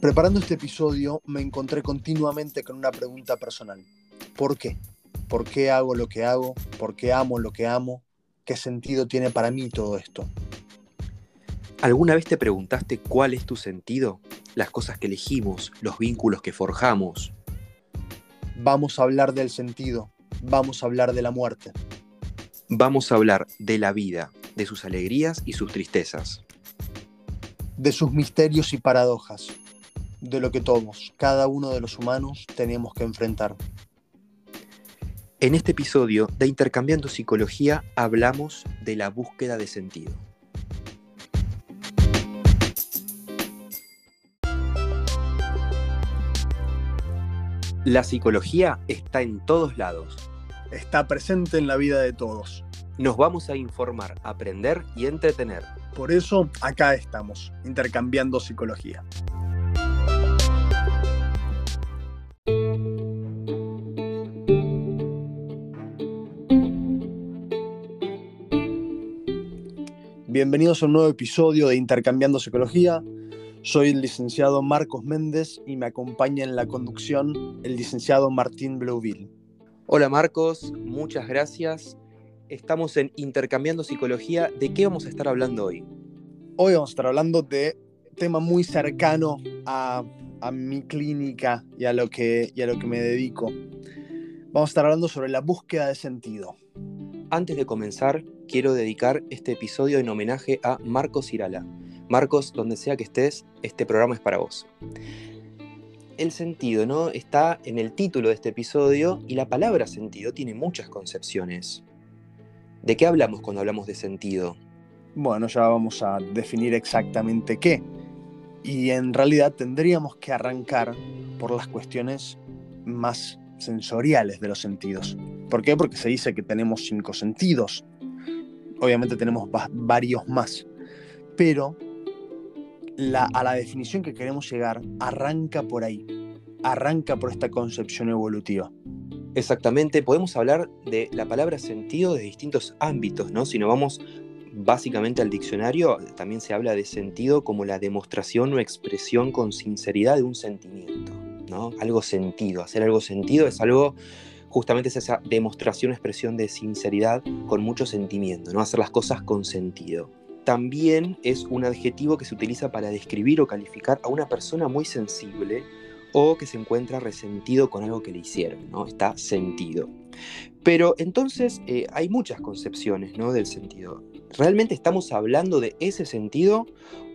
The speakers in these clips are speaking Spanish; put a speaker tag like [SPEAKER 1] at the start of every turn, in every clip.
[SPEAKER 1] Preparando este episodio me encontré continuamente con una pregunta personal. ¿Por qué? ¿Por qué hago lo que hago? ¿Por qué amo lo que amo? ¿Qué sentido tiene para mí todo esto?
[SPEAKER 2] ¿Alguna vez te preguntaste cuál es tu sentido? Las cosas que elegimos, los vínculos que forjamos.
[SPEAKER 1] Vamos a hablar del sentido, vamos a hablar de la muerte.
[SPEAKER 2] Vamos a hablar de la vida, de sus alegrías y sus tristezas.
[SPEAKER 1] De sus misterios y paradojas, de lo que todos, cada uno de los humanos, tenemos que enfrentar.
[SPEAKER 2] En este episodio de Intercambiando Psicología hablamos de la búsqueda de sentido. La psicología está en todos lados.
[SPEAKER 1] Está presente en la vida de todos.
[SPEAKER 2] Nos vamos a informar, aprender y entretener.
[SPEAKER 1] Por eso acá estamos, intercambiando psicología. Bienvenidos a un nuevo episodio de Intercambiando Psicología. Soy el licenciado Marcos Méndez y me acompaña en la conducción el licenciado Martín Bleuville.
[SPEAKER 2] Hola Marcos, muchas gracias. Estamos en Intercambiando Psicología. ¿De qué vamos a estar hablando hoy?
[SPEAKER 1] Hoy vamos a estar hablando de un tema muy cercano a, a mi clínica y a, lo que, y a lo que me dedico. Vamos a estar hablando sobre la búsqueda de sentido.
[SPEAKER 2] Antes de comenzar, quiero dedicar este episodio en homenaje a Marcos Irala. Marcos, donde sea que estés, este programa es para vos. El sentido, ¿no? Está en el título de este episodio y la palabra sentido tiene muchas concepciones. ¿De qué hablamos cuando hablamos de sentido?
[SPEAKER 1] Bueno, ya vamos a definir exactamente qué. Y en realidad tendríamos que arrancar por las cuestiones más sensoriales de los sentidos. ¿Por qué? Porque se dice que tenemos cinco sentidos. Obviamente tenemos varios más. Pero a la definición que queremos llegar arranca por ahí. Arranca por esta concepción evolutiva.
[SPEAKER 2] Exactamente, podemos hablar de la palabra sentido de distintos ámbitos, ¿no? Si nos vamos básicamente al diccionario, también se habla de sentido como la demostración o expresión con sinceridad de un sentimiento. Algo sentido. Hacer algo sentido es algo, justamente es esa demostración, expresión de sinceridad con mucho sentimiento, ¿no? Hacer las cosas con sentido. También es un adjetivo que se utiliza para describir o calificar a una persona muy sensible o que se encuentra resentido con algo que le hicieron, ¿no? Está sentido. Pero entonces eh, hay muchas concepciones ¿no? del sentido. ¿Realmente estamos hablando de ese sentido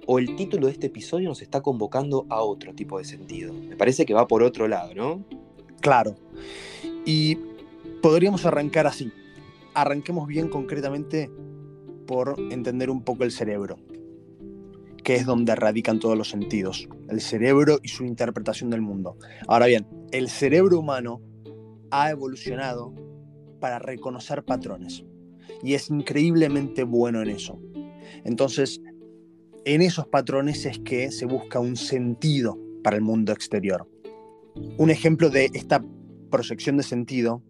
[SPEAKER 2] o el título de este episodio nos está convocando a otro tipo de sentido. Me parece que va por otro lado, ¿no?
[SPEAKER 1] Claro. Y podríamos arrancar así. Arranquemos bien concretamente por entender un poco el cerebro, que es donde radican todos los sentidos, el cerebro y su interpretación del mundo. Ahora bien, el cerebro humano ha evolucionado para reconocer patrones y es increíblemente bueno en eso. Entonces, en esos patrones es que se busca un sentido para el mundo exterior. Un ejemplo de esta proyección de sentido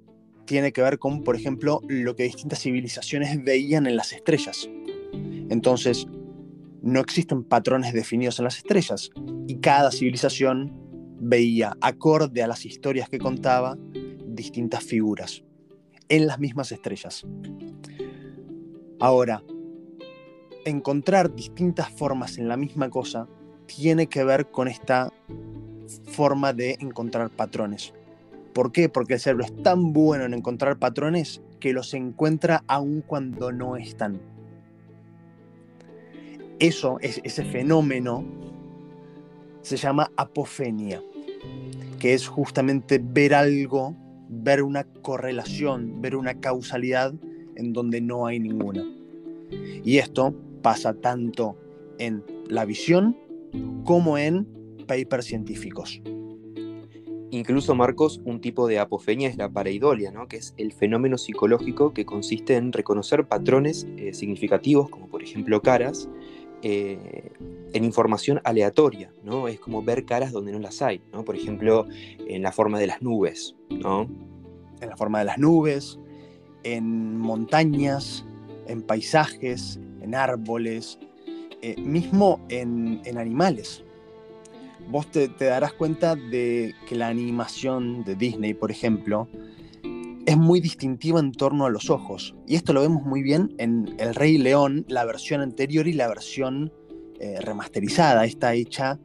[SPEAKER 1] tiene que ver con, por ejemplo, lo que distintas civilizaciones veían en las estrellas. Entonces, no existen patrones definidos en las estrellas y cada civilización veía, acorde a las historias que contaba, distintas figuras en las mismas estrellas. Ahora, encontrar distintas formas en la misma cosa tiene que ver con esta forma de encontrar patrones. ¿Por qué? Porque el cerebro es tan bueno en encontrar patrones que los encuentra aun cuando no están. Eso, es, ese fenómeno, se llama apofenia, que es justamente ver algo, ver una correlación, ver una causalidad en donde no hay ninguna. Y esto pasa tanto en la visión como en papers científicos.
[SPEAKER 2] Incluso, Marcos, un tipo de apofenia es la pareidolia, ¿no? que es el fenómeno psicológico que consiste en reconocer patrones eh, significativos, como por ejemplo caras, eh, en información aleatoria. ¿no? Es como ver caras donde no las hay, ¿no? por ejemplo, en la forma de las nubes. ¿no?
[SPEAKER 1] En la forma de las nubes, en montañas, en paisajes, en árboles, eh, mismo en, animales. Vos te, darás cuenta de que la animación de Disney, por ejemplo, es muy distintiva en torno a los ojos. Y esto lo vemos muy bien en El Rey León, la versión anterior y la versión eh, remasterizada. Está hecha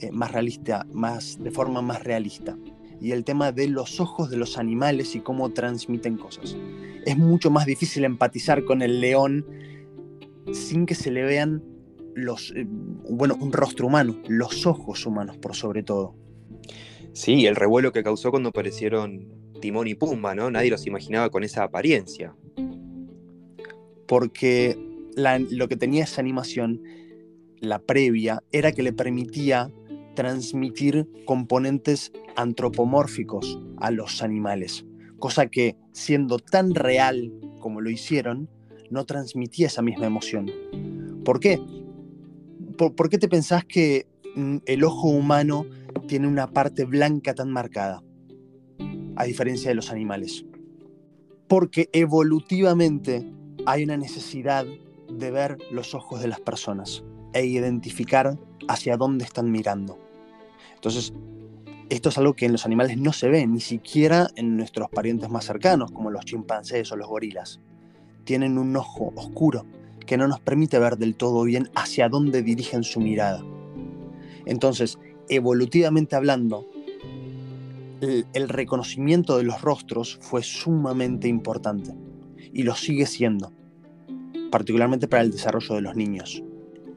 [SPEAKER 1] eh, más realista, más, de forma más realista. Y el tema de los ojos de los animales y cómo transmiten cosas. Es mucho más difícil empatizar con el león sin que se le vean los, eh, bueno, un rostro humano, los ojos humanos por sobre todo.
[SPEAKER 2] Sí, el revuelo que causó cuando aparecieron Timón y Pumba, ¿no? Nadie los imaginaba con esa apariencia.
[SPEAKER 1] Porque lo que tenía esa animación, la previa, era que le permitía transmitir componentes antropomórficos a los animales, cosa que siendo tan real como lo hicieron, no transmitía esa misma emoción. ¿Por qué? ¿Por, qué te pensás que mm, el ojo humano tiene una parte blanca tan marcada? A diferencia de los animales. Porque evolutivamente hay una necesidad de ver los ojos de las personas e identificar hacia dónde están mirando. Entonces, esto es algo que en los animales no se ve, ni siquiera en nuestros parientes más cercanos, como los chimpancés o los gorilas. Tienen un ojo oscuro que no nos permite ver del todo bien hacia dónde dirigen su mirada. Entonces, evolutivamente hablando, el, reconocimiento de los rostros fue sumamente importante y lo sigue siendo, particularmente para el desarrollo de los niños.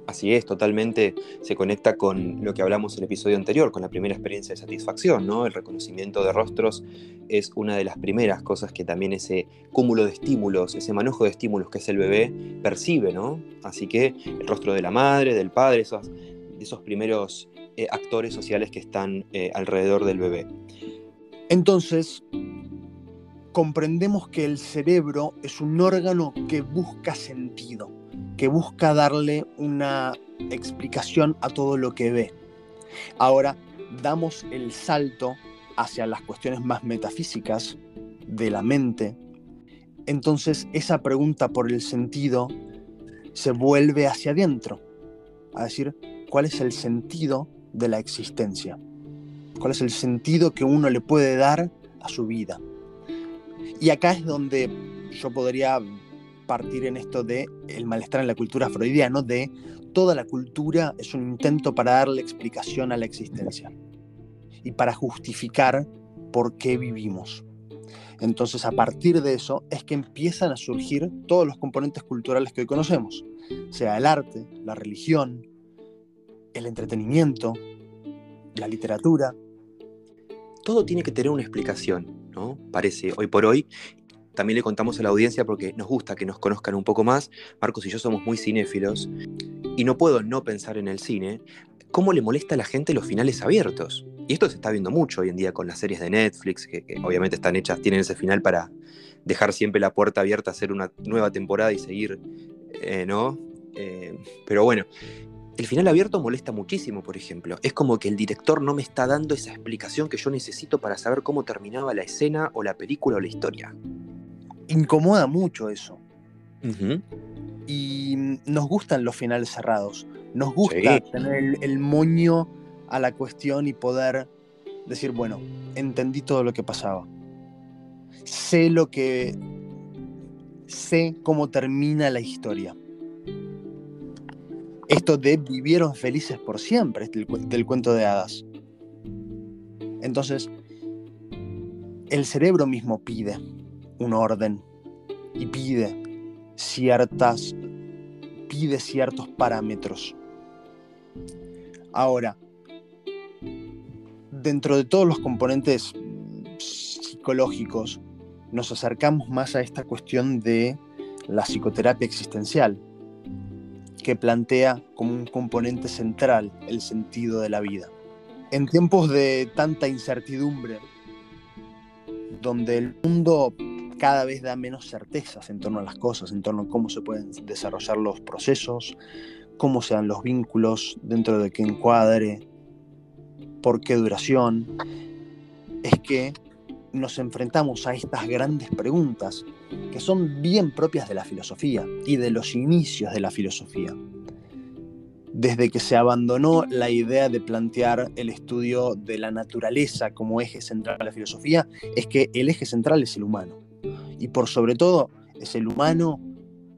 [SPEAKER 2] Así es, totalmente se conecta con lo que hablamos en el episodio anterior, con la primera experiencia de satisfacción, ¿no? El reconocimiento de rostros es una de las primeras cosas que también ese cúmulo de estímulos, ese manejo de estímulos que es el bebé, percibe, ¿no? Así que el rostro de la madre, del padre, esos, esos primeros eh, actores sociales que están eh, alrededor del bebé.
[SPEAKER 1] Entonces, comprendemos que el cerebro es un órgano que busca sentido que busca darle una explicación a todo lo que ve. Ahora damos el salto hacia las cuestiones más metafísicas de la mente. Entonces esa pregunta por el sentido se vuelve hacia adentro, a decir, ¿cuál es el sentido de la existencia? ¿Cuál es el sentido que uno le puede dar a su vida? Y acá es donde yo podría partir en esto de el malestar en la cultura freudiana, de toda la cultura es un intento para darle explicación a la existencia y para justificar por qué vivimos. Entonces, a partir de eso es que empiezan a surgir todos los componentes culturales que hoy conocemos, sea el arte, la religión, el entretenimiento, la literatura.
[SPEAKER 2] Todo tiene que tener una explicación, ¿no? Parece hoy por hoy, también le contamos a la audiencia porque nos gusta que nos conozcan un poco más. Marcos y yo somos muy cinéfilos y no puedo no pensar en el cine. ¿Cómo le molesta a la gente los finales abiertos? Y esto se está viendo mucho hoy en día con las series de Netflix, que, obviamente están hechas, tienen ese final para dejar siempre la puerta abierta, hacer una nueva temporada y seguir, eh, ¿no? Eh, pero bueno, el final abierto molesta muchísimo, por ejemplo. Es como que el director no me está dando esa explicación que yo necesito para saber cómo terminaba la escena o la película o la historia
[SPEAKER 1] incomoda mucho eso. Y nos gustan los finales cerrados. Nos gusta tener el, moño a la cuestión y poder decir, bueno, entendí todo lo que pasaba. Sé lo que. sé cómo termina la historia. Esto de vivieron felices por siempre, del, del cuento de hadas. Entonces, el cerebro mismo pide un orden y pide ciertas pide ciertos parámetros. Ahora, dentro de todos los componentes psicológicos, nos acercamos más a esta cuestión de la psicoterapia existencial, que plantea como un componente central el sentido de la vida. En tiempos de tanta incertidumbre, donde el mundo cada vez da menos certezas en torno a las cosas, en torno a cómo se pueden desarrollar los procesos, cómo se dan los vínculos, dentro de qué encuadre, por qué duración, es que nos enfrentamos a estas grandes preguntas que son bien propias de la filosofía y de los inicios de la filosofía. desde que se abandonó la idea de plantear el estudio de la naturaleza como eje central de la filosofía, es que el eje central es el humano. Y por sobre todo es el humano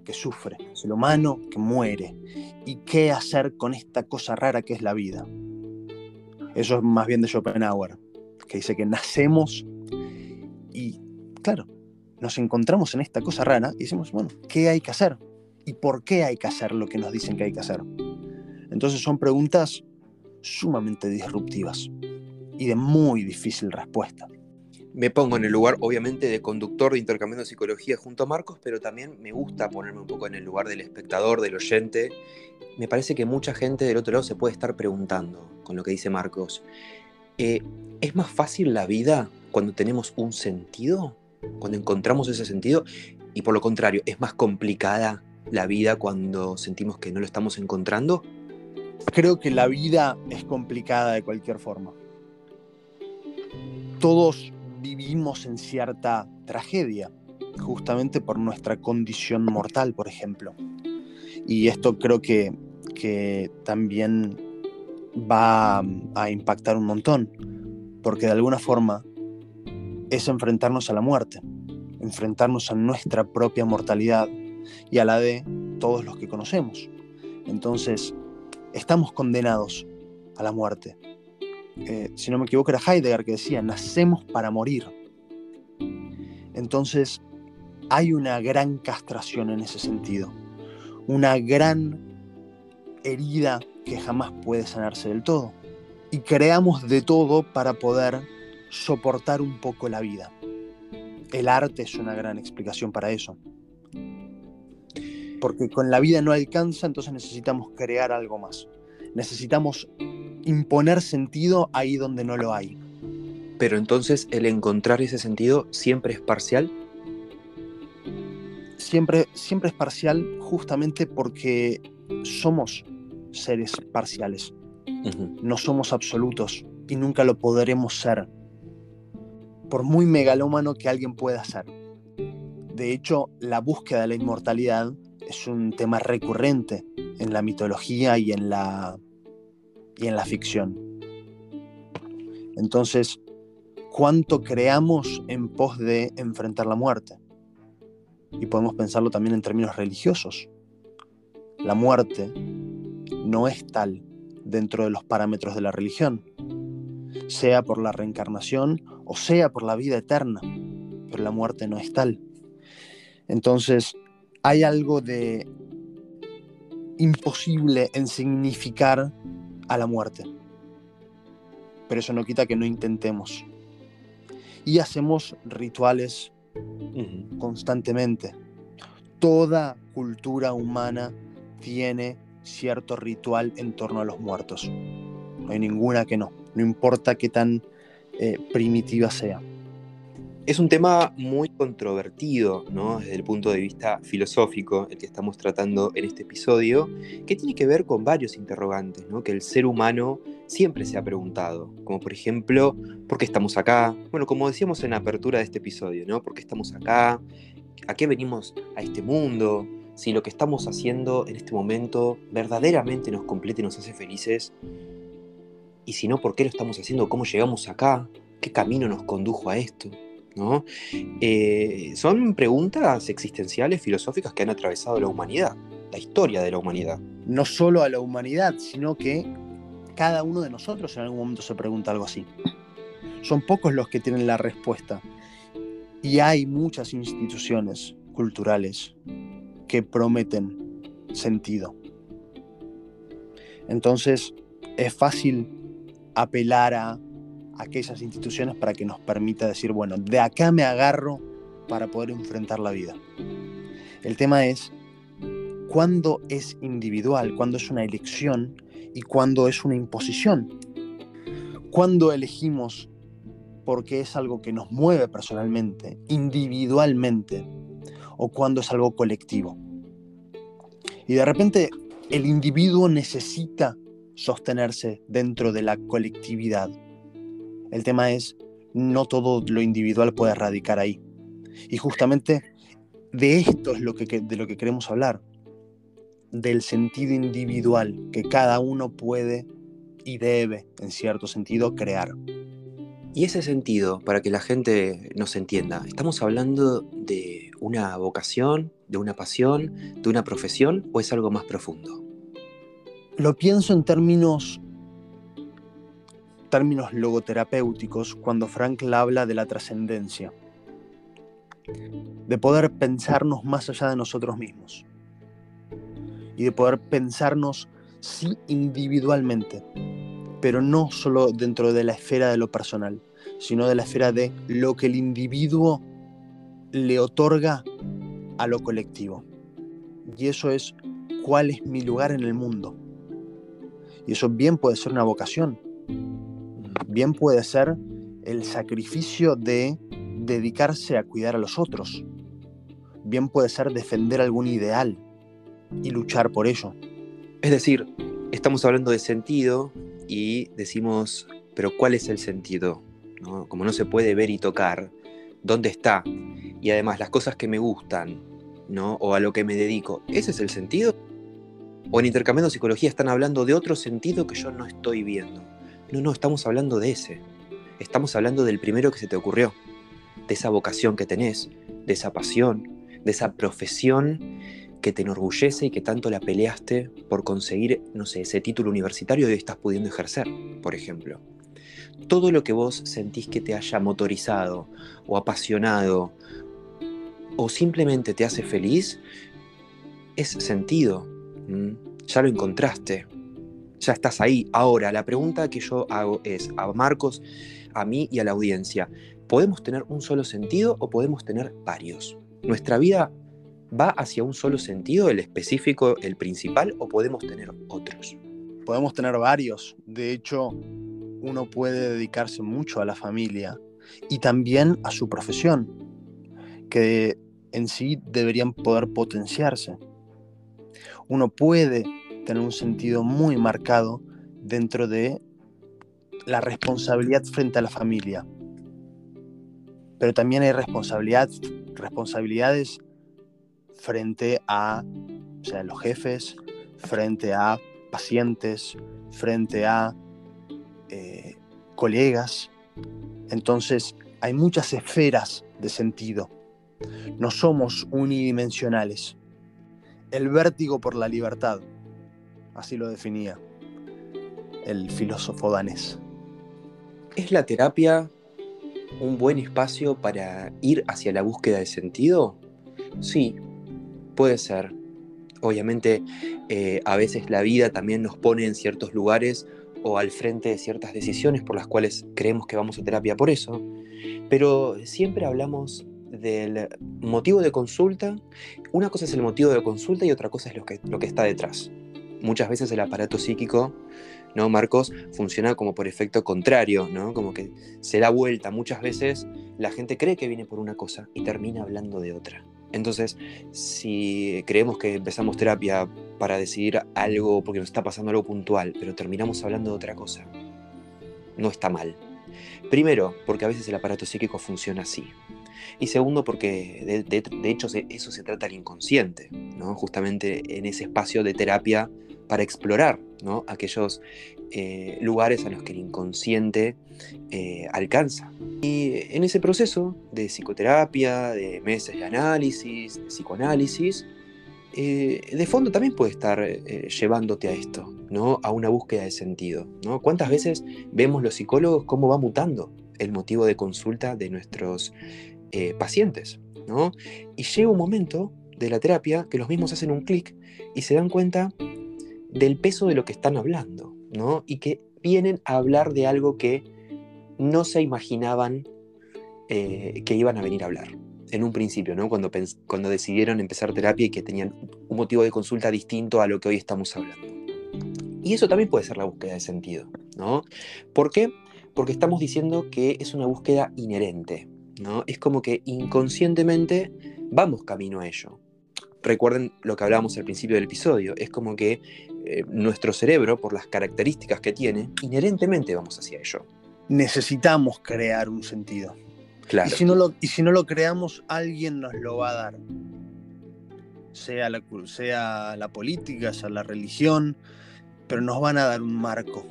[SPEAKER 1] que sufre, es el humano que muere. ¿Y qué hacer con esta cosa rara que es la vida? Eso es más bien de Schopenhauer, que dice que nacemos y, claro, nos encontramos en esta cosa rara y decimos, bueno, ¿qué hay que hacer? ¿Y por qué hay que hacer lo que nos dicen que hay que hacer? Entonces son preguntas sumamente disruptivas y de muy difícil respuesta.
[SPEAKER 2] Me pongo en el lugar, obviamente, de conductor de intercambio de psicología junto a Marcos, pero también me gusta ponerme un poco en el lugar del espectador, del oyente. Me parece que mucha gente del otro lado se puede estar preguntando con lo que dice Marcos. Eh, ¿Es más fácil la vida cuando tenemos un sentido? Cuando encontramos ese sentido. Y por lo contrario, ¿es más complicada la vida cuando sentimos que no lo estamos encontrando?
[SPEAKER 1] Creo que la vida es complicada de cualquier forma. Todos vivimos en cierta tragedia, justamente por nuestra condición mortal, por ejemplo. Y esto creo que, que también va a impactar un montón, porque de alguna forma es enfrentarnos a la muerte, enfrentarnos a nuestra propia mortalidad y a la de todos los que conocemos. Entonces, estamos condenados a la muerte. Eh, si no me equivoco, era Heidegger que decía, nacemos para morir. Entonces, hay una gran castración en ese sentido, una gran herida que jamás puede sanarse del todo. Y creamos de todo para poder soportar un poco la vida. El arte es una gran explicación para eso. Porque con la vida no alcanza, entonces necesitamos crear algo más. Necesitamos imponer sentido ahí donde no lo hay.
[SPEAKER 2] Pero entonces el encontrar ese sentido siempre es parcial.
[SPEAKER 1] Siempre, siempre es parcial justamente porque somos seres parciales. No somos absolutos y nunca lo podremos ser por muy megalómano que alguien pueda ser. De hecho, la búsqueda de la inmortalidad es un tema recurrente en la mitología y en la, y en la ficción. Entonces, ¿cuánto creamos en pos de enfrentar la muerte? Y podemos pensarlo también en términos religiosos. La muerte no es tal dentro de los parámetros de la religión, sea por la reencarnación o sea por la vida eterna, pero la muerte no es tal. Entonces, hay algo de imposible en significar a la muerte. Pero eso no quita que no intentemos. Y hacemos rituales constantemente. Toda cultura humana tiene cierto ritual en torno a los muertos. No hay ninguna que no, no importa qué tan eh, primitiva sea.
[SPEAKER 2] Es un tema muy controvertido, ¿no? Desde el punto de vista filosófico, el que estamos tratando en este episodio, que tiene que ver con varios interrogantes, ¿no? Que el ser humano siempre se ha preguntado, como por ejemplo, ¿por qué estamos acá? Bueno, como decíamos en la apertura de este episodio, ¿no? ¿Por qué estamos acá? ¿A qué venimos a este mundo? Si lo que estamos haciendo en este momento verdaderamente nos complete y nos hace felices, y si no, ¿por qué lo estamos haciendo? ¿Cómo llegamos acá? ¿Qué camino nos condujo a esto? ¿No? Eh, son preguntas existenciales, filosóficas que han atravesado la humanidad, la historia de la humanidad.
[SPEAKER 1] No solo a la humanidad, sino que cada uno de nosotros en algún momento se pregunta algo así. Son pocos los que tienen la respuesta. Y hay muchas instituciones culturales que prometen sentido. Entonces, es fácil apelar a aquellas instituciones para que nos permita decir, bueno, de acá me agarro para poder enfrentar la vida. El tema es cuándo es individual, cuándo es una elección y cuándo es una imposición. Cuándo elegimos porque es algo que nos mueve personalmente, individualmente, o cuando es algo colectivo. Y de repente el individuo necesita sostenerse dentro de la colectividad. El tema es, no todo lo individual puede radicar ahí. Y justamente de esto es lo que, de lo que queremos hablar. del sentido individual que cada uno puede y debe, en cierto sentido, crear.
[SPEAKER 2] Y ese sentido, para que la gente nos entienda, ¿estamos hablando de una vocación, de una pasión, de una profesión o es algo más profundo?
[SPEAKER 1] Lo pienso en términos términos logoterapéuticos cuando Frankl habla de la trascendencia, de poder pensarnos más allá de nosotros mismos y de poder pensarnos sí individualmente, pero no solo dentro de la esfera de lo personal, sino de la esfera de lo que el individuo le otorga a lo colectivo. Y eso es cuál es mi lugar en el mundo. Y eso bien puede ser una vocación, bien puede ser el sacrificio de dedicarse a cuidar a los otros, bien puede ser defender algún ideal y luchar por ello.
[SPEAKER 2] Es decir, estamos hablando de sentido y decimos, pero ¿cuál es el sentido? Como no se puede ver y tocar, ¿dónde está? Y además las cosas que me gustan, ¿no? O a lo que me dedico, ¿ese es el sentido? O en Intercambiando Psicología están hablando de otro sentido que yo no estoy viendo. No, no, estamos hablando de ese. Estamos hablando del primero que se te ocurrió, de esa vocación que tenés, de esa pasión, de esa profesión que te enorgullece y que tanto la peleaste por conseguir, no sé, ese título universitario y hoy estás pudiendo ejercer, por ejemplo todo lo que vos sentís que te haya motorizado o apasionado o simplemente te hace feliz, es sentido. Ya lo encontraste. Ya estás ahí. Ahora, la pregunta que yo hago es a Marcos, a mí y a la audiencia. ¿Podemos tener un solo sentido o podemos tener varios? ¿Nuestra vida va hacia un solo sentido, el específico, el principal, o podemos tener otros?
[SPEAKER 1] Podemos tener varios. De hecho, uno puede dedicarse mucho a la familia y también a su profesión, que en sí deberían poder potenciarse. Uno puede tener un sentido muy marcado dentro de la responsabilidad frente a la familia, pero también hay responsabilidad, responsabilidades frente a los jefes, frente a pacientes, frente a eh, colegas. Entonces hay muchas esferas de sentido. No somos unidimensionales. El vértigo por la libertad, así lo definía el filósofo danés.
[SPEAKER 2] ¿Es la terapia un buen espacio para ir hacia la búsqueda de sentido? Sí, puede ser. Obviamente, eh, a veces la vida también nos pone en ciertos lugares o al frente de ciertas decisiones por las cuales creemos que vamos a terapia por eso, pero siempre hablamos del motivo de consulta. Una cosa es el motivo de consulta y otra cosa es lo que, lo que está detrás. Muchas veces el aparato psíquico, ¿no, Marcos? Funciona como por efecto contrario, ¿no? Como que se da vuelta. Muchas veces la gente cree que viene por una cosa y termina hablando de otra. Entonces, si creemos que empezamos terapia para decidir algo porque nos está pasando algo puntual, pero terminamos hablando de otra cosa, no está mal. Primero, porque a veces el aparato psíquico funciona así. Y segundo, porque de, hecho eso se trata al inconsciente, ¿no? justamente en ese espacio de terapia para explorar aquellos eh, lugares a los que el inconsciente eh, alcanza. Y en ese proceso de psicoterapia, de meses de análisis, psicoanálisis, eh, de fondo también puede estar llevándote a esto, a una búsqueda de sentido. ¿Cuántas veces vemos los psicólogos cómo va mutando el motivo de consulta de nuestros pacientes? Y llega un momento de la terapia que los mismos hacen un clic y se dan cuenta del peso de lo que están hablando, ¿no? Y que vienen a hablar de algo que no se imaginaban eh, que iban a venir a hablar en un principio, ¿no? Cuando, cuando decidieron empezar terapia y que tenían un motivo de consulta distinto a lo que hoy estamos hablando. Y eso también puede ser la búsqueda de sentido, ¿no? ¿Por qué? Porque estamos diciendo que es una búsqueda inherente, ¿no? Es como que inconscientemente vamos camino a ello. Recuerden lo que hablábamos al principio del episodio, es como que eh, nuestro cerebro, por las características que tiene, inherentemente vamos hacia ello.
[SPEAKER 1] Necesitamos crear un sentido.
[SPEAKER 2] Claro.
[SPEAKER 1] Y si no lo, y si no lo creamos, alguien nos lo va a dar. sea la, sea la política, sea la religión, pero nos van a dar un marco.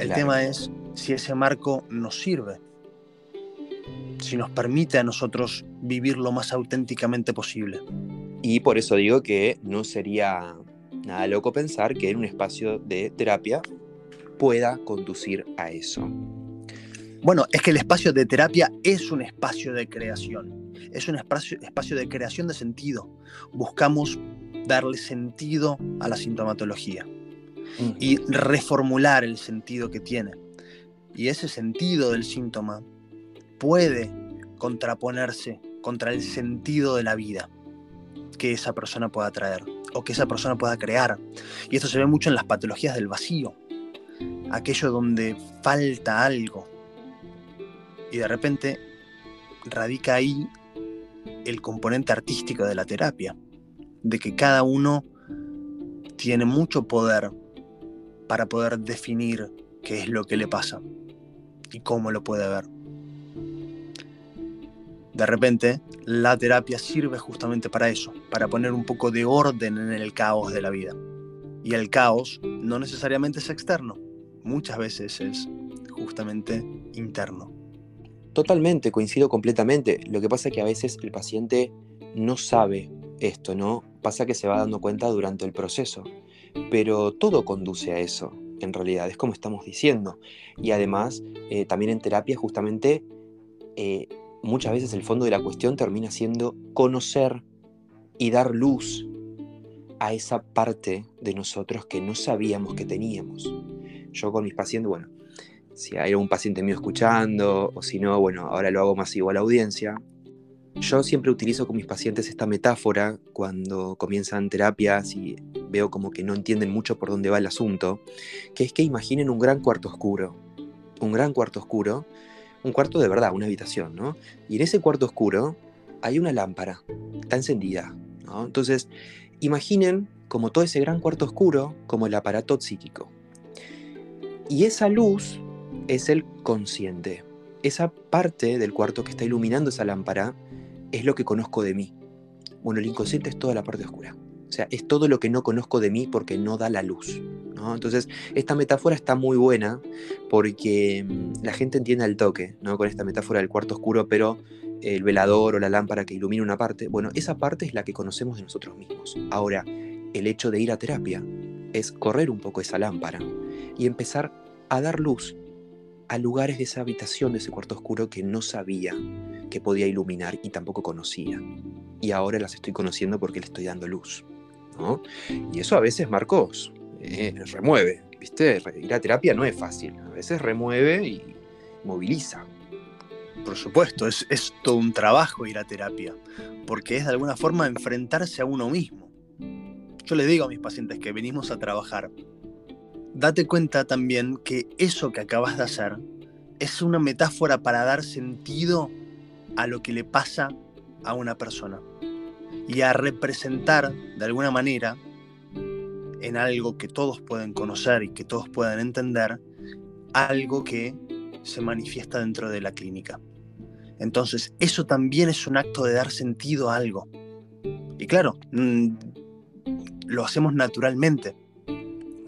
[SPEAKER 1] El tema es si ese marco nos sirve, si nos permite a nosotros vivir lo más auténticamente posible.
[SPEAKER 2] Y por eso digo que no sería nada loco pensar que en un espacio de terapia pueda conducir a eso.
[SPEAKER 1] Bueno, es que el espacio de terapia es un espacio de creación, es un espacio, espacio de creación de sentido. Buscamos darle sentido a la sintomatología y reformular el sentido que tiene. Y ese sentido del síntoma puede contraponerse contra el sentido de la vida que esa persona pueda traer o que esa persona pueda crear. Y esto se ve mucho en las patologías del vacío, aquello donde falta algo. Y de repente radica ahí el componente artístico de la terapia, de que cada uno tiene mucho poder para poder definir qué es lo que le pasa y cómo lo puede ver. De repente, la terapia sirve justamente para eso, para poner un poco de orden en el caos de la vida. Y el caos no necesariamente es externo, muchas veces es justamente interno.
[SPEAKER 2] Totalmente, coincido completamente. Lo que pasa es que a veces el paciente no sabe esto, ¿no? Pasa que se va dando cuenta durante el proceso. Pero todo conduce a eso, en realidad, es como estamos diciendo. Y además, eh, también en terapia, justamente, eh, muchas veces el fondo de la cuestión termina siendo conocer y dar luz a esa parte de nosotros que no sabíamos que teníamos. Yo con mis pacientes, bueno, si hay un paciente mío escuchando, o si no, bueno, ahora lo hago masivo a la audiencia. Yo siempre utilizo con mis pacientes esta metáfora cuando comienzan terapias y veo como que no entienden mucho por dónde va el asunto, que es que imaginen un gran cuarto oscuro. Un gran cuarto oscuro, un cuarto de verdad, una habitación, ¿no? Y en ese cuarto oscuro hay una lámpara, está encendida. Entonces, imaginen como todo ese gran cuarto oscuro como el aparato psíquico. Y esa luz es el consciente. Esa parte del cuarto que está iluminando esa lámpara es lo que conozco de mí. Bueno, el inconsciente es toda la parte oscura. O sea, es todo lo que no conozco de mí porque no da la luz. ¿no? Entonces, esta metáfora está muy buena porque mm, la gente entiende al toque, ¿no? Con esta metáfora del cuarto oscuro, pero el velador o la lámpara que ilumina una parte, bueno, esa parte es la que conocemos de nosotros mismos. Ahora, el hecho de ir a terapia es correr un poco esa lámpara y empezar a dar luz a lugares de esa habitación, de ese cuarto oscuro que no sabía que podía iluminar y tampoco conocía. Y ahora las estoy conociendo porque le estoy dando luz. Y eso a veces, Marcos, eh, remueve. ¿Viste? Ir a terapia no es fácil. A veces remueve y moviliza.
[SPEAKER 1] Por supuesto, es, es todo un trabajo ir a terapia, porque es de alguna forma enfrentarse a uno mismo. Yo le digo a mis pacientes que venimos a trabajar date cuenta también que eso que acabas de hacer es una metáfora para dar sentido a lo que le pasa a una persona y a representar de alguna manera en algo que todos pueden conocer y que todos pueden entender, algo que se manifiesta dentro de la clínica. Entonces, eso también es un acto de dar sentido a algo. Y claro, mm, lo hacemos naturalmente.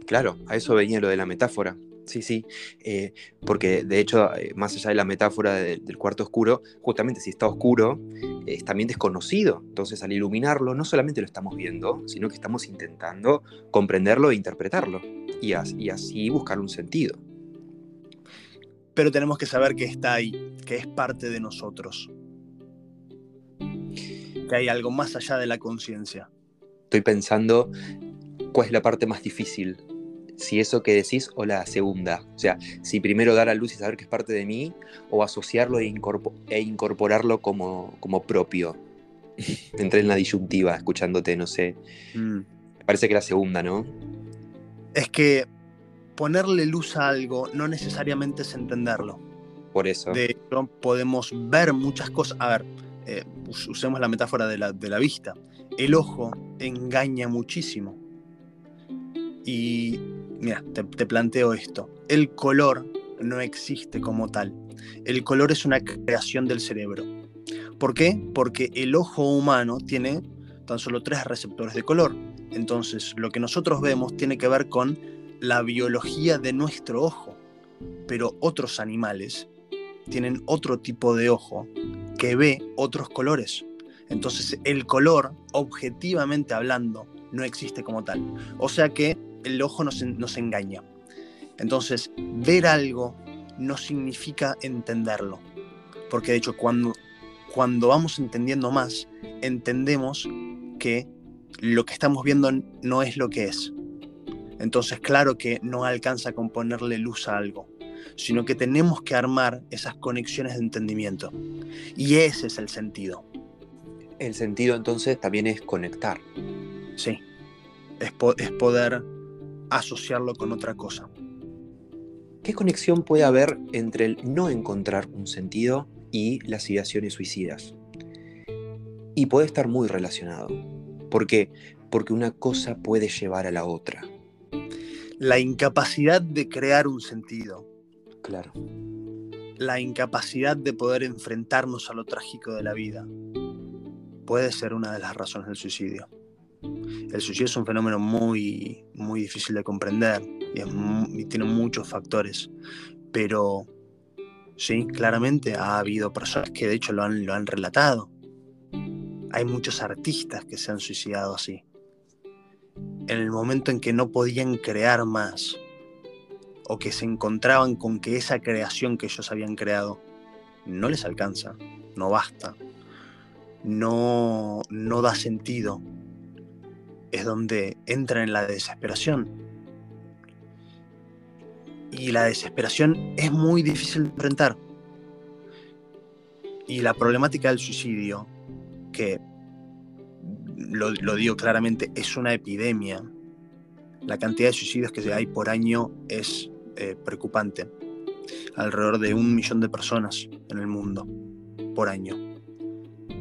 [SPEAKER 2] Claro, a eso venía lo de la metáfora. Sí, sí, eh, porque de hecho, eh, más allá de la metáfora del cuarto oscuro, justamente si está oscuro, es también desconocido. Entonces, al iluminarlo, no solamente lo estamos viendo, sino que estamos intentando comprenderlo e interpretarlo, y, y así buscar un sentido.
[SPEAKER 1] Pero tenemos que saber que está ahí, que es parte de nosotros, que hay algo más allá de la conciencia.
[SPEAKER 2] Estoy pensando cuál es la parte más difícil si eso que decís o la segunda. O sea, si primero dar a luz y saber que es parte de mí o asociarlo e, e incorporarlo como, como propio. Entré en la disyuntiva escuchándote, no sé. Mm. Me parece que la segunda, ¿no?
[SPEAKER 1] Es que ponerle luz a algo no necesariamente es entenderlo.
[SPEAKER 2] Por eso.
[SPEAKER 1] De hecho, podemos ver muchas cosas. A ver, eh, usemos la metáfora de la, de la vista. El ojo engaña muchísimo. Y mira, te, planteo esto. El color no existe como tal. El color es una creación del cerebro. ¿Por qué? Porque el ojo humano tiene tan solo tres receptores de color. Entonces, lo que nosotros vemos tiene que ver con la biología de nuestro ojo, pero otros animales tienen otro tipo de ojo que ve otros colores. Entonces, el color, objetivamente hablando, no existe como tal. O sea que el ojo nos, nos engaña. Entonces, ver algo no significa entenderlo. Porque de hecho, cuando, cuando vamos entendiendo más, entendemos que lo que estamos viendo no es lo que es. Entonces, claro que no alcanza con ponerle luz a algo, sino que tenemos que armar esas conexiones de entendimiento. Y ese es el sentido.
[SPEAKER 2] El sentido entonces también es conectar.
[SPEAKER 1] Sí, es, es poder asociarlo con otra cosa.
[SPEAKER 2] ¿Qué conexión puede haber entre el no encontrar un sentido y las ideaciones suicidas? Y puede estar muy relacionado. ¿Por qué? Porque una cosa puede llevar a la otra.
[SPEAKER 1] La incapacidad de crear un sentido.
[SPEAKER 2] Claro.
[SPEAKER 1] La incapacidad de poder enfrentarnos a lo trágico de la vida puede ser una de las razones del suicidio. El suicidio es un fenómeno muy, muy difícil de comprender y, tiene muchos factores, pero sí, claramente ha habido personas que de hecho lo han, lo han relatado. Hay muchos artistas que se han suicidado así. En el momento en que no podían crear más, o que se encontraban con que esa creación que ellos habían creado no les alcanza, no basta, no, no da sentido, es donde entran en la desesperación. Y la desesperación es muy difícil de enfrentar. Y la problemática del suicidio, que lo, digo claramente, es una epidemia. La cantidad de suicidios que hay por año es eh, preocupante. Alrededor de un millón de personas en el mundo por año,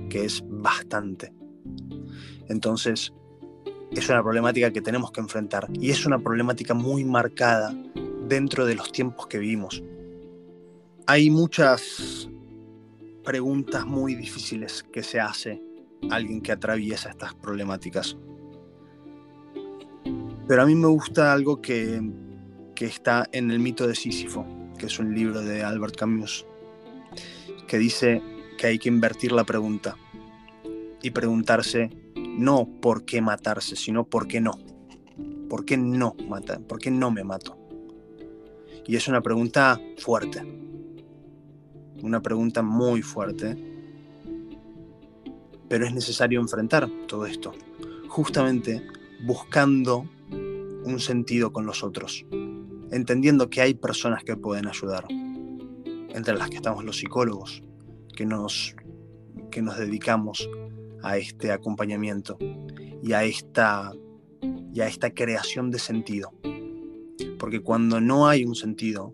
[SPEAKER 1] que es bastante. Entonces, es una problemática que tenemos que enfrentar y es una problemática muy marcada dentro de los tiempos que vivimos. Hay muchas preguntas muy difíciles que se hace alguien que atraviesa estas problemáticas. Pero a mí me gusta algo que, que está en el mito de Sísifo, que es un libro de Albert Camus, que dice que hay que invertir la pregunta y preguntarse no por qué matarse, sino por qué no. ¿Por qué no matar? ¿Por qué no me mato? Y es una pregunta fuerte. Una pregunta muy fuerte. Pero es necesario enfrentar todo esto. Justamente buscando un sentido con los otros. Entendiendo que hay personas que pueden ayudar. Entre las que estamos los psicólogos, que nos, que nos dedicamos a este acompañamiento y a esta, y esta creación de sentido. Porque cuando no hay un sentido,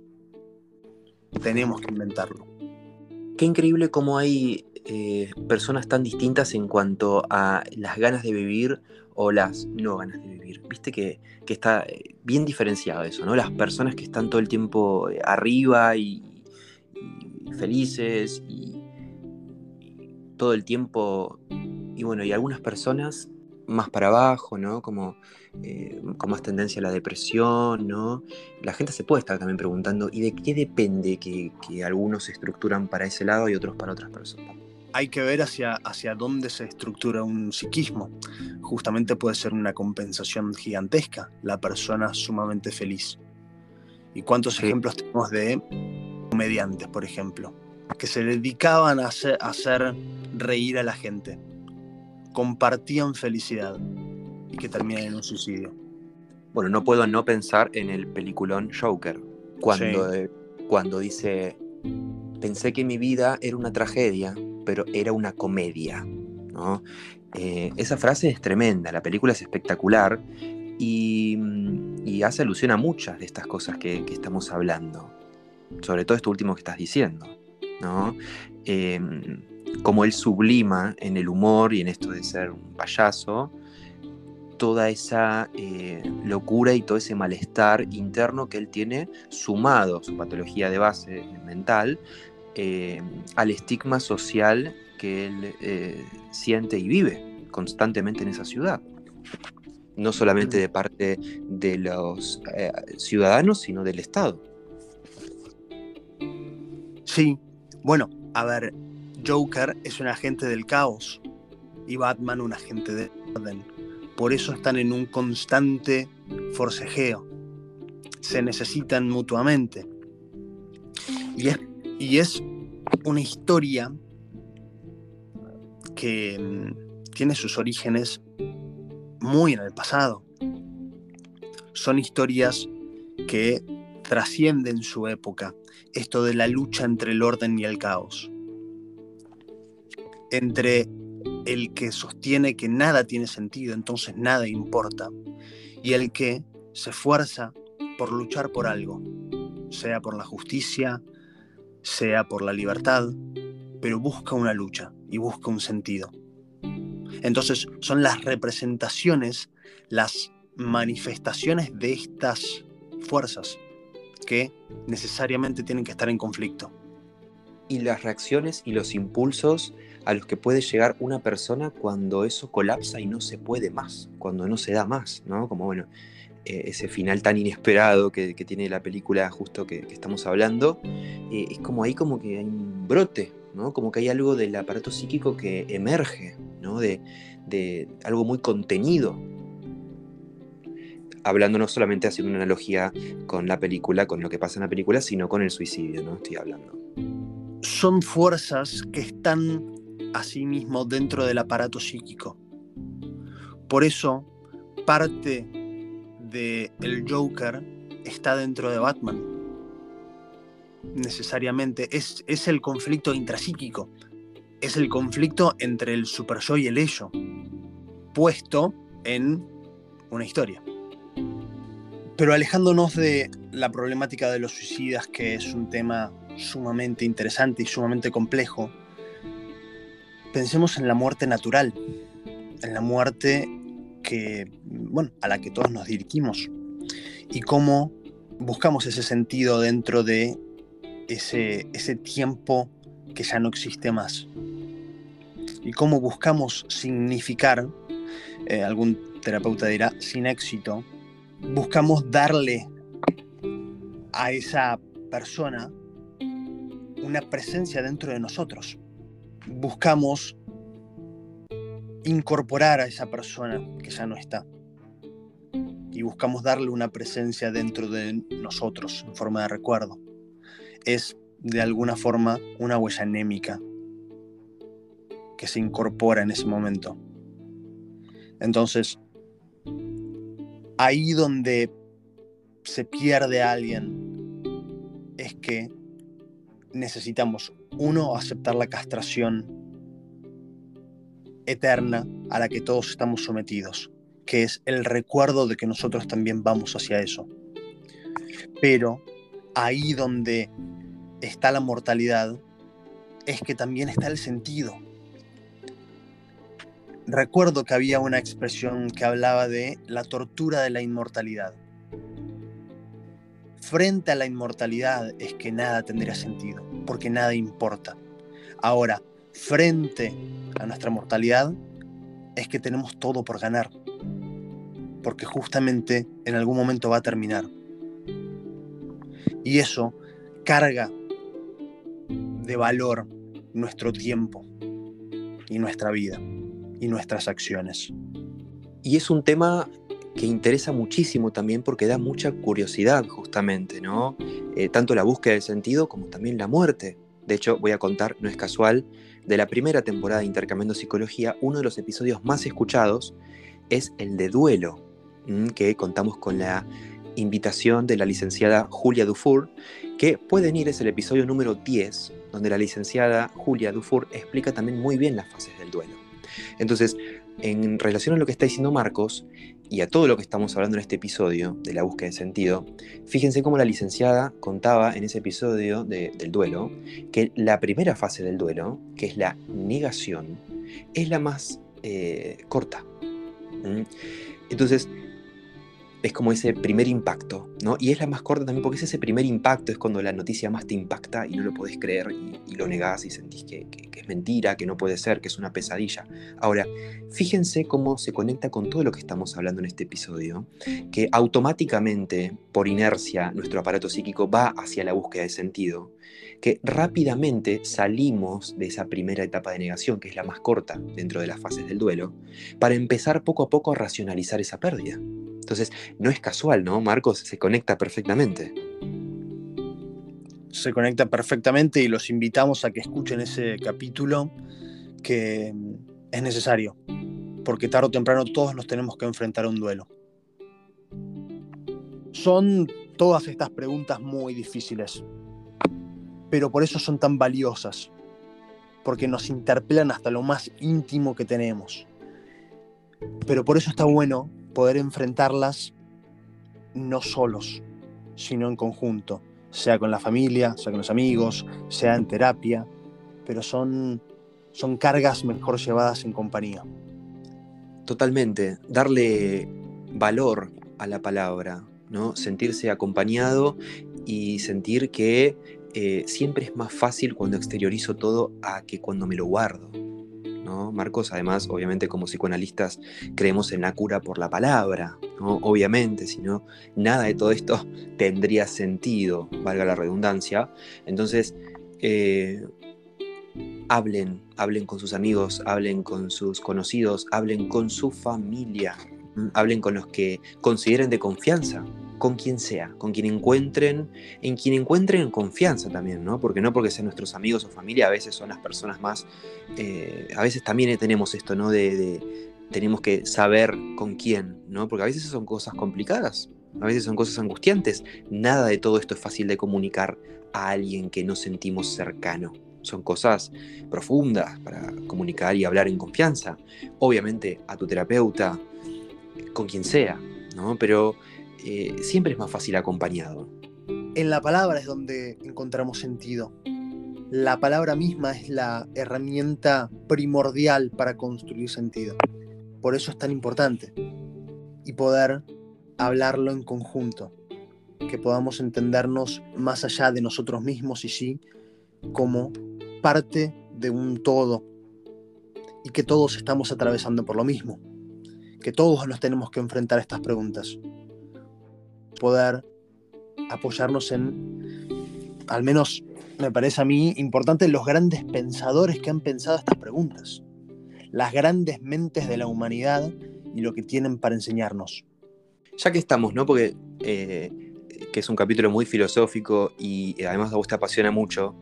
[SPEAKER 1] tenemos que inventarlo.
[SPEAKER 2] Qué increíble cómo hay eh, personas tan distintas en cuanto a las ganas de vivir o las no ganas de vivir. Viste que, está eh, bien diferenciado eso, ¿no? Las personas que están todo el tiempo eh, arriba y, y felices y todo el tiempo y bueno, y algunas personas más para abajo, ¿no? Como eh, con más tendencia a la depresión, ¿no? La gente se puede estar también preguntando, ¿y de qué depende que, algunos se estructuran para ese lado y otros para otras personas?
[SPEAKER 1] Hay que ver hacia, hacia dónde se estructura un psiquismo. Justamente puede ser una compensación gigantesca, la persona sumamente feliz. ¿Y cuántos ejemplos tenemos de comediantes, por ejemplo, que se dedicaban a hacer reír a la gente? compartían felicidad y que terminan en un suicidio.
[SPEAKER 2] Bueno, no puedo no pensar en el peliculón Joker, cuando, cuando dice, pensé que mi vida era una tragedia, pero era una comedia. ¿no? Eh, esa frase es tremenda, la película es espectacular y, hace alusión a muchas de estas cosas que, estamos hablando, sobre todo esto último que estás diciendo. ¿No? Em, como él sublima en el humor y en esto de ser un payaso, toda esa eh, locura y todo ese malestar interno que él tiene, sumado su patología de base mental, eh, al estigma social que él eh, siente y vive. constantemente en esa ciudad. No solamente de parte de los eh, ciudadanos, sino del Estado.
[SPEAKER 1] Sí, bueno, a ver, Joker es un agente del caos y Batman un agente de orden. Por eso están en un constante forcejeo. Se necesitan mutuamente. Y es, y es una historia que mm, tiene sus orígenes muy en el pasado. Son historias que trascienden su época, esto de la lucha entre el orden y el caos, entre el que sostiene que nada tiene sentido, entonces nada importa, y el que se esfuerza por luchar por algo, sea por la justicia, sea por la libertad, pero busca una lucha y busca un sentido. Entonces son las representaciones, las manifestaciones de estas fuerzas que necesariamente tienen que estar en conflicto.
[SPEAKER 2] Y las reacciones y los impulsos a los que puede llegar una persona cuando eso colapsa y no se puede más, cuando no se da más, ¿no? Como bueno, eh, ese final tan inesperado que, tiene la película justo que, estamos hablando, eh, es como ahí como que hay un brote, ¿no? Como que hay algo del aparato psíquico que emerge, ¿no? De, de algo muy contenido, hablando no solamente haciendo una analogía con la película, con lo que pasa en la película, sino con el suicidio, ¿no? Estoy hablando.
[SPEAKER 1] Son fuerzas que están asimismo sí dentro del aparato psíquico. Por eso, parte de el Joker está dentro de Batman. Necesariamente es, es el conflicto intrapsíquico. Es el conflicto entre el super yo y el ello, puesto en una historia. Pero alejándonos de la problemática de los suicidas, que es un tema sumamente interesante y sumamente complejo, pensemos en la muerte natural, en la muerte que, bueno, a la que todos nos dirigimos y cómo buscamos ese sentido dentro de ese, ese tiempo que ya no existe más y cómo buscamos significar, eh, algún terapeuta dirá, sin éxito, buscamos darle a esa persona una presencia dentro de nosotros. Buscamos incorporar a esa persona que ya no está. Y buscamos darle una presencia dentro de nosotros en forma de recuerdo. Es de alguna forma una huella anémica que se incorpora en ese momento. Entonces, ahí donde se pierde alguien es que necesitamos, uno, aceptar la castración eterna a la que todos estamos sometidos, que es el recuerdo de que nosotros también vamos hacia eso. Pero ahí donde está la mortalidad es que también está el sentido. Recuerdo que había una expresión que hablaba de la tortura de la inmortalidad. Frente a la inmortalidad es que nada tendría sentido, porque nada importa. Ahora, frente a nuestra mortalidad es que tenemos todo por ganar, porque justamente en algún momento va a terminar. Y eso carga de valor nuestro tiempo y nuestra vida y nuestras acciones.
[SPEAKER 2] Y es un tema que interesa muchísimo también porque da mucha curiosidad justamente, ¿no? Eh, tanto la búsqueda del sentido como también la muerte. De hecho, voy a contar, no es casual, de la primera temporada de Intercambiando Psicología, uno de los episodios más escuchados es el de duelo, que contamos con la invitación de la licenciada Julia Dufour, que pueden ir, es el episodio número 10, donde la licenciada Julia Dufour explica también muy bien las fases del duelo. Entonces, en relación a lo que está diciendo Marcos y a todo lo que estamos hablando en este episodio de la búsqueda de sentido, fíjense cómo la licenciada contaba en ese episodio del duelo que la primera fase del duelo, que es la negación, es la más eh, corta. Entonces, es como ese primer impacto, ¿no? Y es la más corta también porque es ese primer impacto, es cuando la noticia más te impacta y no lo podés creer y, lo negás y sentís que, es mentira, que no puede ser, que es una pesadilla. Ahora, fíjense cómo se conecta con todo lo que estamos hablando en este episodio, que automáticamente, por inercia, nuestro aparato psíquico va hacia la búsqueda de sentido, que rápidamente salimos de esa primera etapa de negación, que es la más corta dentro de las fases del duelo, para empezar poco a poco a racionalizar esa pérdida. Entonces, no es casual, ¿no? Marcos se conecta perfectamente.
[SPEAKER 1] Se conecta perfectamente y los invitamos a que escuchen ese capítulo que es necesario, porque tarde o temprano todos nos tenemos que enfrentar a un duelo. Son todas estas preguntas muy difíciles, pero por eso son tan valiosas, porque nos interpelan hasta lo más íntimo que tenemos. Pero por eso está bueno poder enfrentarlas no solos, sino en conjunto, sea con la familia, sea con los amigos, sea en terapia, pero son, son cargas mejor llevadas en compañía.
[SPEAKER 2] Totalmente, darle valor a la palabra, ¿no? sentirse acompañado y sentir que eh, siempre es más fácil cuando exteriorizo todo a que cuando me lo guardo. Marcos, además, obviamente como psicoanalistas creemos en la cura por la palabra, ¿no? obviamente, si no, nada de todo esto tendría sentido, valga la redundancia. Entonces, eh, hablen, hablen con sus amigos, hablen con sus conocidos, hablen con su familia, hablen con los que consideren de confianza, con quien sea, con quien encuentren, en quien encuentren confianza también, ¿no? Porque no porque sean nuestros amigos o familia, a veces son las personas más, eh, a veces también tenemos esto, ¿no? De, tenemos que saber con quién, ¿no? Porque a veces son cosas complicadas, a veces son cosas angustiantes. Nada de todo esto es fácil de comunicar a alguien que no sentimos cercano. Son cosas profundas para comunicar y hablar en confianza. Obviamente a tu terapeuta, con quien sea, ¿no? Pero eh, siempre es más fácil acompañado.
[SPEAKER 1] En la palabra es donde encontramos sentido. La palabra misma es la herramienta primordial para construir sentido. Por eso es tan importante. Y poder hablarlo en conjunto. Que podamos entendernos más allá de nosotros mismos y sí como parte de un todo. Y que todos estamos atravesando por lo mismo. Que todos nos tenemos que enfrentar a estas preguntas poder apoyarnos en, al menos me parece a mí importante, los grandes pensadores que han pensado estas preguntas, las grandes mentes de la humanidad y lo que tienen para enseñarnos.
[SPEAKER 2] Ya que estamos, ¿no? Porque eh, que es un capítulo muy filosófico y además a vos te apasiona mucho.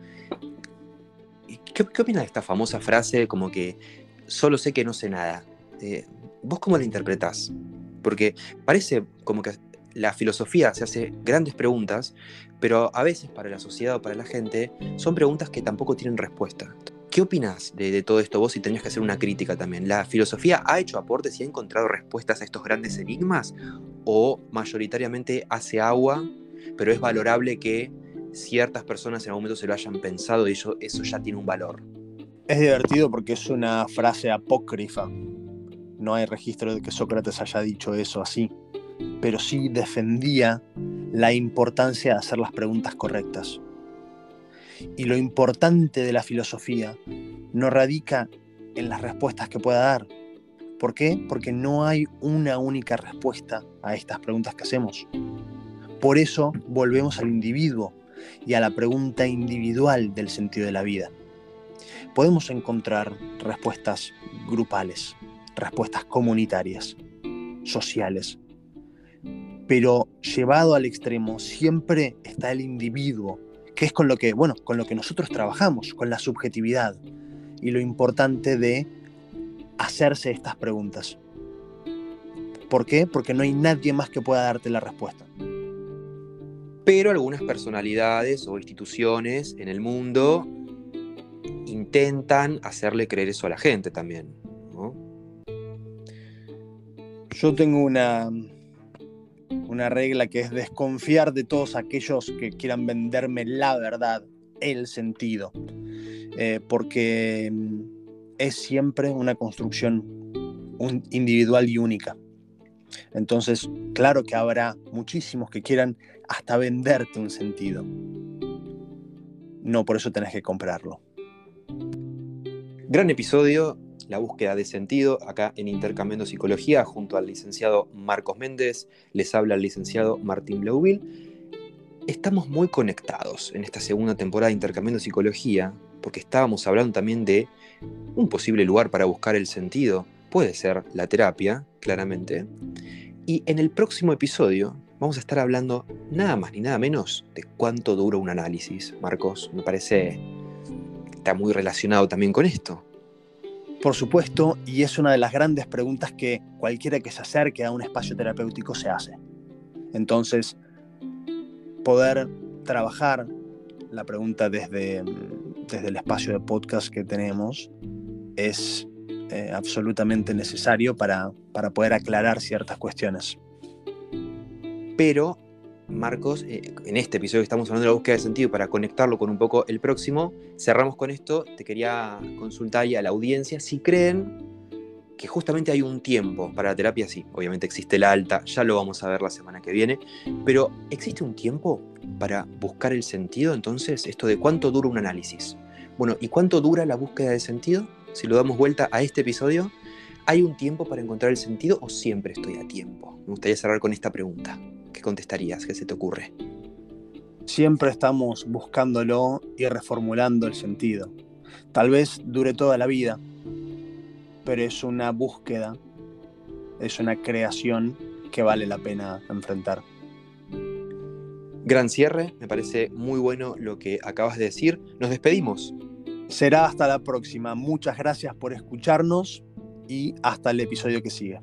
[SPEAKER 2] ¿Qué, qué opinas de esta famosa frase como que solo sé que no sé nada? Eh, ¿Vos cómo la interpretás? Porque parece como que la filosofía se hace grandes preguntas, pero a veces para la sociedad o para la gente son preguntas que tampoco tienen respuesta. ¿Qué opinas de, todo esto vos si tenías que hacer una crítica también? ¿La filosofía ha hecho aportes y ha encontrado respuestas a estos grandes enigmas? ¿O mayoritariamente hace agua, pero es valorable que ciertas personas en algún momento se lo hayan pensado y eso, eso ya tiene un valor?
[SPEAKER 1] Es divertido porque es una frase apócrifa. No hay registro de que Sócrates haya dicho eso así pero sí defendía la importancia de hacer las preguntas correctas. Y lo importante de la filosofía no radica en las respuestas que pueda dar. ¿Por qué? Porque no hay una única respuesta a estas preguntas que hacemos. Por eso volvemos al individuo y a la pregunta individual del sentido de la vida. Podemos encontrar respuestas grupales, respuestas comunitarias, sociales, pero llevado al extremo siempre está el individuo, que es con lo que, bueno, con lo que nosotros trabajamos, con la subjetividad y lo importante de hacerse estas preguntas. ¿Por qué? Porque no hay nadie más que pueda darte la respuesta.
[SPEAKER 2] Pero algunas personalidades o instituciones en el mundo intentan hacerle creer eso a la gente también.
[SPEAKER 1] Yo tengo una, una regla que es desconfiar de todos aquellos que quieran venderme la verdad, el sentido, eh, porque mm, es siempre una construcción individual y única. Entonces, claro que habrá muchísimos que quieran hasta venderte un sentido. No por eso tenés que comprarlo.
[SPEAKER 2] Gran episodio, la búsqueda de sentido, acá en Intercambiando Psicología, junto al licenciado Marcos Méndez, les habla el licenciado Martín Bleuville. Estamos muy conectados en esta segunda temporada de Intercambiando Psicología, porque estábamos hablando también de un posible lugar para buscar el sentido. Puede ser la terapia, claramente. Y en el próximo episodio vamos a estar hablando nada más ni nada menos de cuánto dura un análisis. Marcos, me parece que está muy relacionado también con esto.
[SPEAKER 1] Por supuesto, y es una de las grandes preguntas que cualquiera que se acerque a un espacio terapéutico se hace. Entonces, poder trabajar la pregunta desde, desde el espacio de podcast que tenemos es eh, absolutamente necesario para, para poder aclarar ciertas cuestiones.
[SPEAKER 2] Pero, Marcos, eh, en este episodio estamos hablando de la búsqueda de sentido, para conectarlo con un poco el próximo, cerramos con esto. Te quería consultar a la audiencia si creen que justamente hay un tiempo para la terapia, sí, obviamente existe la alta, ya lo vamos a ver la semana que viene, pero ¿existe un tiempo para buscar el sentido entonces? Esto de cuánto dura un análisis. Bueno, ¿y cuánto dura la búsqueda de sentido? Si lo damos vuelta a este episodio, ¿hay un tiempo para encontrar el sentido o siempre estoy a tiempo? Me gustaría cerrar con esta pregunta. ¿Qué contestarías? ¿Qué se te ocurre?
[SPEAKER 1] Siempre estamos buscándolo y reformulando el sentido. Tal vez dure toda la vida, pero es una búsqueda, es una creación que vale la pena enfrentar.
[SPEAKER 2] Gran cierre, me parece muy bueno lo que acabas de decir. Nos despedimos.
[SPEAKER 1] Será hasta la próxima. Muchas gracias por escucharnos y hasta el episodio que sigue.